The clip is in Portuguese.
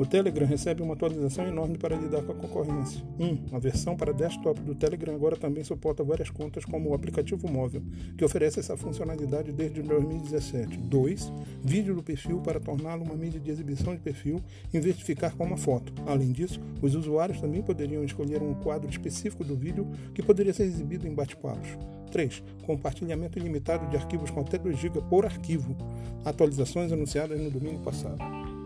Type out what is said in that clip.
O Telegram recebe uma atualização enorme para lidar com a concorrência. 1. A versão para desktop do Telegram agora também suporta várias contas como o aplicativo móvel, que oferece essa funcionalidade desde 2017. 2. Vídeo do perfil para torná-lo uma mídia de exibição de perfil em vez de ficar com uma foto. Além disso, os usuários também poderiam escolher um quadro específico do vídeo que poderia ser exibido em bate-papos. 3. Compartilhamento ilimitado de arquivos com até 2 GB por arquivo. Atualizações anunciadas no domingo passado.